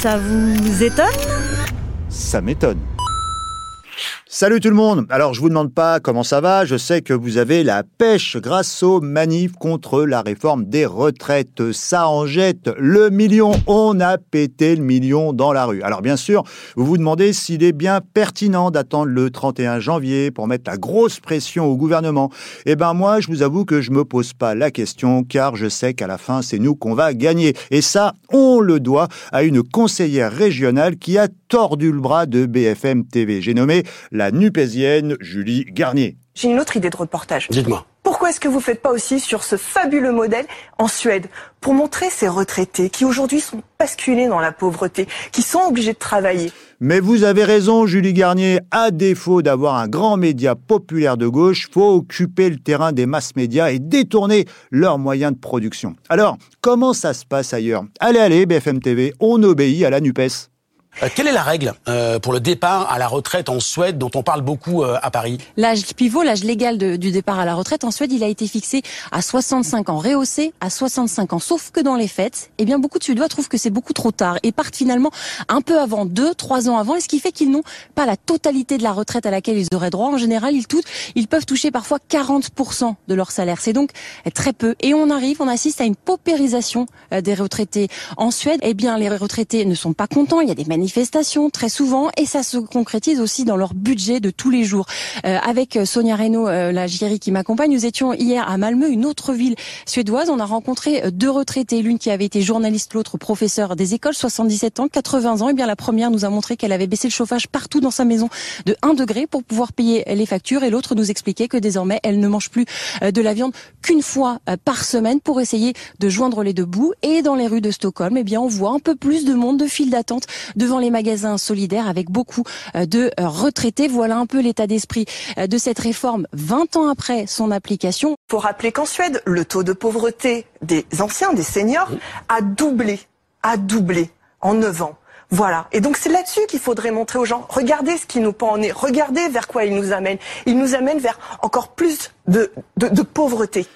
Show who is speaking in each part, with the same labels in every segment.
Speaker 1: Ça vous étonne?
Speaker 2: Ça m'étonne. Salut tout le monde. Alors je vous demande pas comment ça va, je sais que vous avez la pêche grâce aux manifs contre la réforme des retraites. Ça en jette le million, on a pété le million dans la rue. Alors bien sûr, vous vous demandez s'il est bien pertinent d'attendre le 31 janvier pour mettre la grosse pression au gouvernement. Eh ben moi, je vous avoue que je me pose pas la question car je sais qu'à la fin, c'est nous qu'on va gagner. Et ça, on le doit à une conseillère régionale qui a tordu le bras de BFM TV. J'ai nommé la nupésienne Julie Garnier.
Speaker 3: J'ai une autre idée de reportage.
Speaker 4: Dites-moi.
Speaker 3: Pourquoi est-ce que vous faites pas aussi sur ce fabuleux modèle en Suède? Pour montrer ces retraités qui aujourd'hui sont basculés dans la pauvreté, qui sont obligés de travailler
Speaker 2: Mais vous avez raison, Julie Garnier. À défaut d'avoir un grand média populaire de gauche, faut occuper le terrain des masses médias et détourner leurs moyens de production. Alors, comment ça se passe ailleurs? Allez, allez, BFM TV, on obéit à la NUPES.
Speaker 4: Euh, quelle est la règle euh, pour le départ à la retraite en Suède dont on parle beaucoup euh, à Paris?
Speaker 5: L'âge pivot, l'âge légal du départ à la retraite en Suède, il a été fixé à 65 ans, rehaussé à 65 ans. Sauf que dans les faits, eh bien beaucoup de Suédois trouvent que c'est beaucoup trop tard et partent finalement un peu avant, deux, trois ans avant, et ce qui fait qu'ils n'ont pas la totalité de la retraite à laquelle ils auraient droit. En général, ils, tout- ils peuvent toucher parfois 40% de leur salaire. C'est donc très peu. Et on arrive, on assiste à une paupérisation euh, des retraités. En Suède, eh bien les retraités ne sont pas contents. Il y a des manifestations très souvent et ça se concrétise aussi dans leur budget de tous les jours. Euh, avec euh, Sonia Reynaud, euh, la JRI qui m'accompagne, nous étions hier à Malmö, une autre ville suédoise. On a rencontré euh, deux retraités, l'une qui avait été journaliste, l'autre professeur des écoles, 77 ans, 80 ans. Et bien la première nous a montré qu'elle avait baissé le chauffage partout dans sa maison de 1 degré pour pouvoir payer les factures et l'autre nous expliquait que désormais elle ne mange plus de la viande qu'une fois par semaine pour essayer de joindre les deux bouts. Et dans les rues de Stockholm, eh bien on voit un peu plus de monde, de files d'attente devant les magasins solidaires avec beaucoup euh, de euh, retraités. Voilà un peu l'état d'esprit euh, de cette réforme 20 ans après son application.
Speaker 3: Faut rappeler qu'en Suède, le taux de pauvreté des anciens, des seniors, a doublé, a doublé en 9 ans. Voilà. Et donc c'est là-dessus qu'il faudrait montrer aux gens, regardez ce qui nous pend en nez, regardez vers quoi il nous amène. Il nous amène vers encore plus de pauvreté.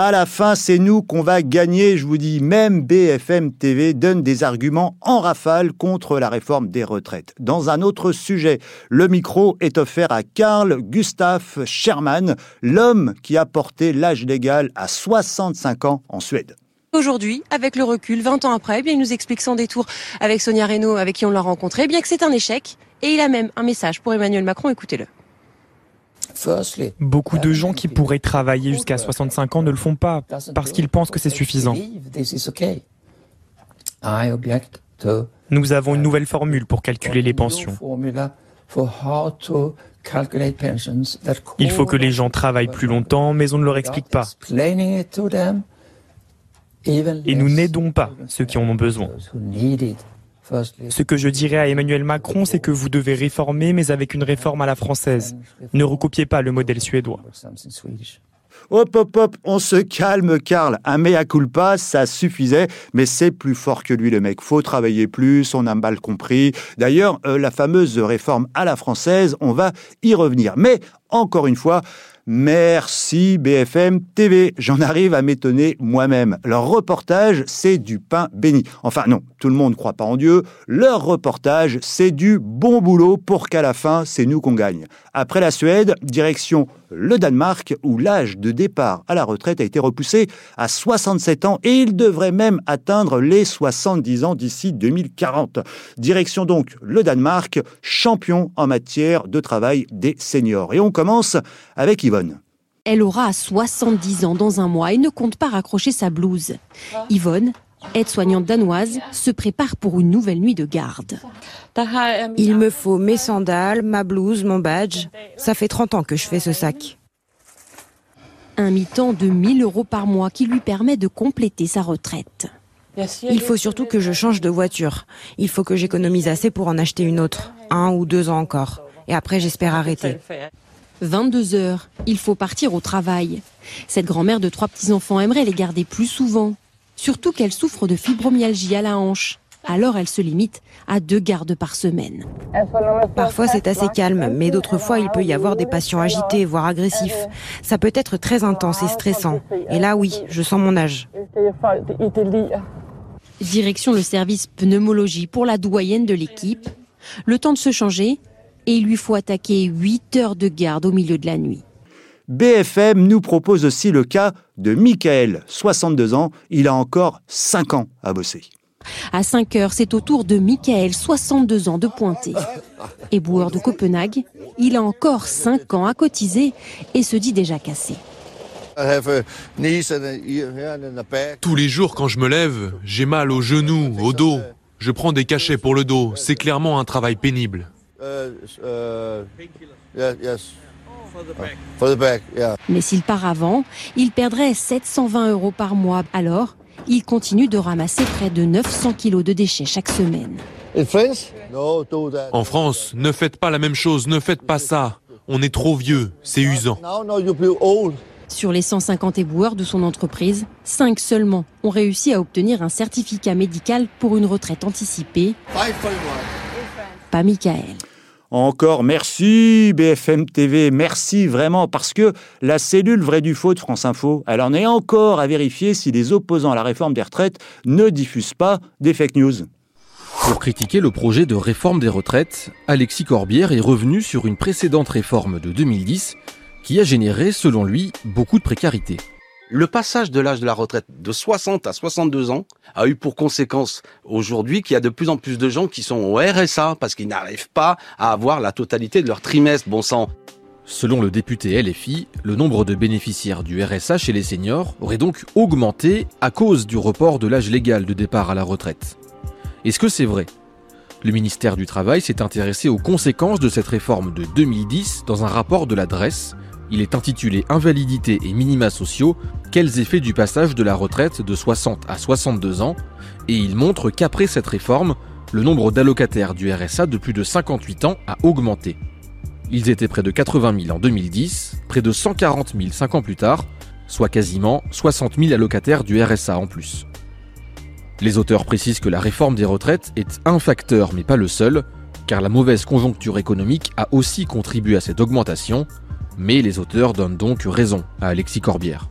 Speaker 2: À la fin, c'est nous qu'on va gagner, je vous dis. Même BFM TV donne des arguments en rafale contre la réforme des retraites. Dans un autre sujet, le micro est offert à Karl Gustaf Scherman, l'homme qui a porté l'âge légal à 65 ans en Suède.
Speaker 5: Aujourd'hui, avec le recul, 20 ans après, eh il nous explique sans détour avec Sonia Reynaud, avec qui on l'a rencontré, eh bien que c'est un échec. Et il a même un message pour Emmanuel Macron, écoutez-le.
Speaker 6: Beaucoup de gens qui pourraient travailler jusqu'à 65 ans ne le font pas parce qu'ils pensent que c'est suffisant. Nous avons une nouvelle formule pour calculer les pensions. Il faut que les gens travaillent plus longtemps, mais on ne leur explique pas. Et nous n'aidons pas ceux qui en ont besoin. Ce que je dirais à Emmanuel Macron, c'est que vous devez réformer, mais avec une réforme à la française. Ne recopiez pas le modèle suédois.
Speaker 2: Hop, hop, hop, on se calme, Karl. Un mea culpa, ça suffisait, mais c'est plus fort que lui, le mec. Faut travailler plus, on a mal compris. D'ailleurs, euh, la fameuse réforme à la française, on va y revenir. Mais, encore une fois, Merci BFM TV. J'en arrive à m'étonner moi-même. Leur reportage, c'est du pain béni. Enfin non, tout le monde ne croit pas en Dieu. Leur reportage, c'est du bon boulot pour qu'à la fin, c'est nous qu'on gagne. Après la Suède, direction le Danemark, où l'âge de départ à la retraite a été repoussé à 67 ans et il devrait même atteindre les 70 ans d'ici 2040. Direction donc le Danemark, champion en matière de travail des seniors. Et on commence avec Yvonne.
Speaker 5: Elle aura 70 ans dans un mois et ne compte pas raccrocher sa blouse. Yvonne, aide-soignante danoise, se prépare pour une nouvelle nuit de garde.
Speaker 7: Il me faut mes sandales, ma blouse, mon badge. Ça fait 30 ans que je fais ce sac.
Speaker 5: Un mi-temps de 1000 euros par mois qui lui permet de compléter sa retraite.
Speaker 7: Il faut surtout que je change de voiture. Il faut que j'économise assez pour en acheter une autre. Un ou deux ans encore. Et après, j'espère arrêter.
Speaker 5: 22 heures, il faut partir au travail. Cette grand-mère de trois petits-enfants aimerait les garder plus souvent. Surtout qu'elle souffre de fibromyalgie à la hanche. Alors elle se limite à deux gardes par semaine.
Speaker 7: Parfois c'est assez calme, mais d'autres fois il peut y avoir des patients agités, voire agressifs. Ça peut être très intense et stressant. Et là oui, je sens mon âge.
Speaker 5: direction le service pneumologie pour la doyenne de l'équipe. Le temps de se changer et il lui faut attaquer 8 heures de garde au milieu de la nuit.
Speaker 2: BFM nous propose aussi le cas de Michael, 62 ans. Il a encore 5 ans à bosser.
Speaker 5: À 5 heures, c'est au tour de Michael, 62 ans, de pointer. Éboueur de Copenhague, il a encore 5 ans à cotiser et se dit déjà cassé.
Speaker 1: Tous les jours quand je me lève, j'ai mal aux genoux, au dos. Je prends des cachets pour le dos. C'est clairement un travail pénible.
Speaker 5: Mais s'il part avant, il perdrait 720 euros par mois. Alors, il continue de ramasser près de 900 kilos de déchets chaque semaine.
Speaker 1: En France, ne faites pas la même chose, ne faites pas ça. On est trop vieux, c'est usant.
Speaker 5: Sur les 150 éboueurs de son entreprise, 5 seulement ont réussi à obtenir un certificat médical pour une retraite anticipée. Pas Michael.
Speaker 2: Encore merci BFM TV, merci vraiment parce que la cellule vrai du faux de France Info, elle en est encore à vérifier si les opposants à la réforme des retraites ne diffusent pas des fake news.
Speaker 8: Pour critiquer le projet de réforme des retraites, Alexis Corbière est revenu sur une précédente réforme de 2010 qui a généré, selon lui, beaucoup de précarité.
Speaker 4: Le passage de l'âge de la retraite de 60 à 62 ans a eu pour conséquence aujourd'hui qu'il y a de plus en plus de gens qui sont au RSA parce qu'ils n'arrivent pas à avoir la totalité de leur trimestre, bon sang.
Speaker 8: Selon le député LFI, le nombre de bénéficiaires du RSA chez les seniors aurait donc augmenté à cause du report de l'âge légal de départ à la retraite. Est-ce que c'est vrai? Le ministère du Travail s'est intéressé aux conséquences de cette réforme de 2010 dans un rapport de l'adresse il est intitulé Invalidité et minima sociaux, quels effets du passage de la retraite de 60 à 62 ans, et il montre qu'après cette réforme, le nombre d'allocataires du RSA de plus de 58 ans a augmenté. Ils étaient près de 80 000 en 2010, près de 140 000 5 ans plus tard, soit quasiment 60 000 allocataires du RSA en plus. Les auteurs précisent que la réforme des retraites est un facteur mais pas le seul, car la mauvaise conjoncture économique a aussi contribué à cette augmentation, mais les auteurs donnent donc raison à Alexis Corbière.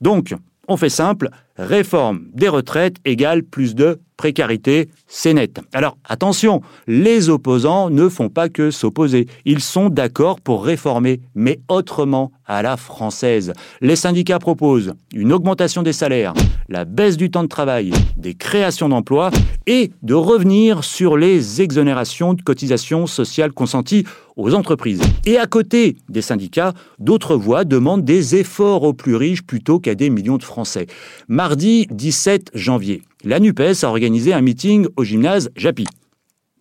Speaker 2: Donc, on fait simple, réforme des retraites égale plus de précarité, c'est net. Alors attention, les opposants ne font pas que s'opposer. Ils sont d'accord pour réformer, mais autrement à la française. Les syndicats proposent une augmentation des salaires, la baisse du temps de travail, des créations d'emplois et de revenir sur les exonérations de cotisations sociales consenties aux entreprises. Et à côté des syndicats, d'autres voix demandent des efforts aux plus riches plutôt qu'à des millions de Français. Mardi 17 janvier, la NUPES a organisé un meeting au gymnase Japy.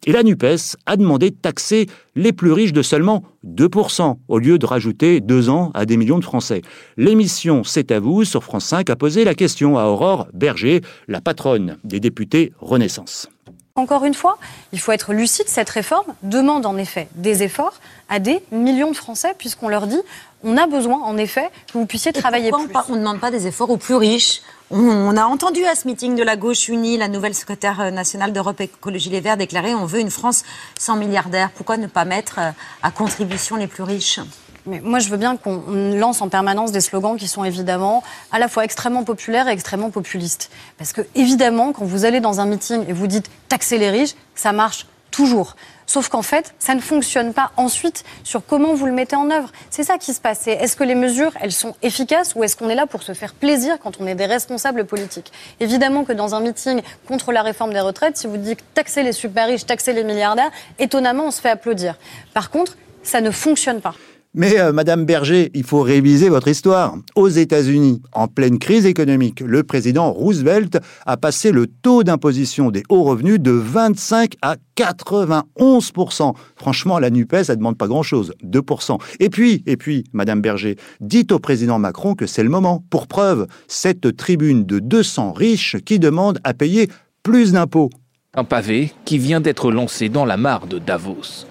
Speaker 2: Et la NUPES a demandé de taxer les plus riches de seulement 2%, au lieu de rajouter deux ans à des millions de Français. L'émission C'est à vous sur France 5 a posé la question à Aurore Berger, la patronne des députés Renaissance.
Speaker 9: Encore une fois, il faut être lucide, cette réforme demande en effet des efforts à des millions de Français, puisqu'on leur dit on a besoin en effet que vous puissiez travailler plus.
Speaker 10: On ne demande pas des efforts aux plus riches, on a entendu à ce meeting de la gauche unie, la nouvelle secrétaire euh, nationale d'Europe Écologie Les Verts déclarer on veut une France sans milliardaires. Pourquoi ne pas mettre euh, à contribution les plus riches?
Speaker 9: Mais moi, je veux bien qu'on lance en permanence des slogans qui sont évidemment à la fois extrêmement populaires et extrêmement populistes. Parce que, évidemment, quand vous allez dans un meeting et vous dites taxer les riches, ça marche toujours. Sauf qu'en fait, ça ne fonctionne pas ensuite sur comment vous le mettez en œuvre. C'est ça qui se passe. Est-ce que les mesures, elles sont efficaces ou est-ce qu'on est là pour se faire plaisir quand on est des responsables politiques? Évidemment que dans un meeting contre la réforme des retraites, si vous dites taxer les super riches, taxer les milliardaires, étonnamment, on se fait applaudir. Par contre, ça ne fonctionne pas.
Speaker 2: Mais euh, Madame Berger, il faut réviser votre histoire. Aux États-Unis, en pleine crise économique, le président Roosevelt a passé le taux d'imposition des hauts revenus de 25 à 91% Franchement, la Nupes, ça demande pas grand-chose, 2 Et puis, et puis, Madame Berger, dites au président Macron que c'est le moment. Pour preuve, cette tribune de 200 riches qui demande à payer plus d'impôts.
Speaker 11: Un pavé qui vient d'être lancé dans la mare de Davos.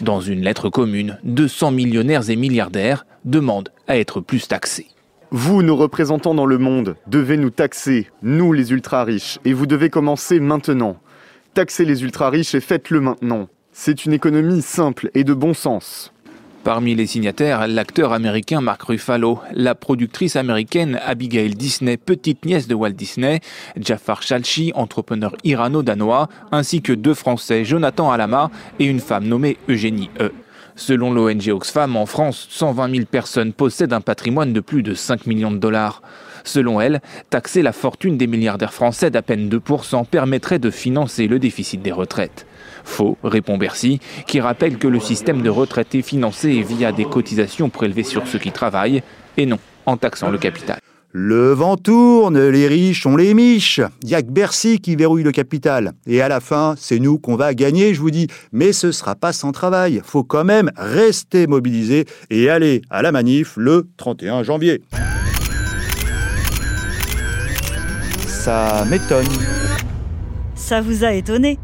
Speaker 11: Dans une lettre commune, 200 millionnaires et milliardaires demandent à être plus taxés.
Speaker 12: Vous, nos représentants dans le monde, devez nous taxer, nous les ultra-riches, et vous devez commencer maintenant. Taxez les ultra-riches et faites-le maintenant. C'est une économie simple et de bon sens.
Speaker 11: Parmi les signataires, l'acteur américain Mark Ruffalo, la productrice américaine Abigail Disney, petite nièce de Walt Disney, Jafar Shalchi, entrepreneur irano-danois, ainsi que deux Français, Jonathan Alama et une femme nommée Eugénie E. Selon l'ONG Oxfam, en France, 120 000 personnes possèdent un patrimoine de plus de 5 millions de dollars. Selon elle, taxer la fortune des milliardaires français d'à peine 2% permettrait de financer le déficit des retraites. Faux, répond Bercy, qui rappelle que le système de retraite est financé via des cotisations prélevées sur ceux qui travaillent, et non en taxant le capital.
Speaker 2: Le vent tourne, les riches ont les miches. Il n'y a que Bercy qui verrouille le capital. Et à la fin, c'est nous qu'on va gagner, je vous dis. Mais ce sera pas sans travail. Faut quand même rester mobilisé et aller à la manif le 31 janvier. Ça m'étonne.
Speaker 13: Ça vous a étonné?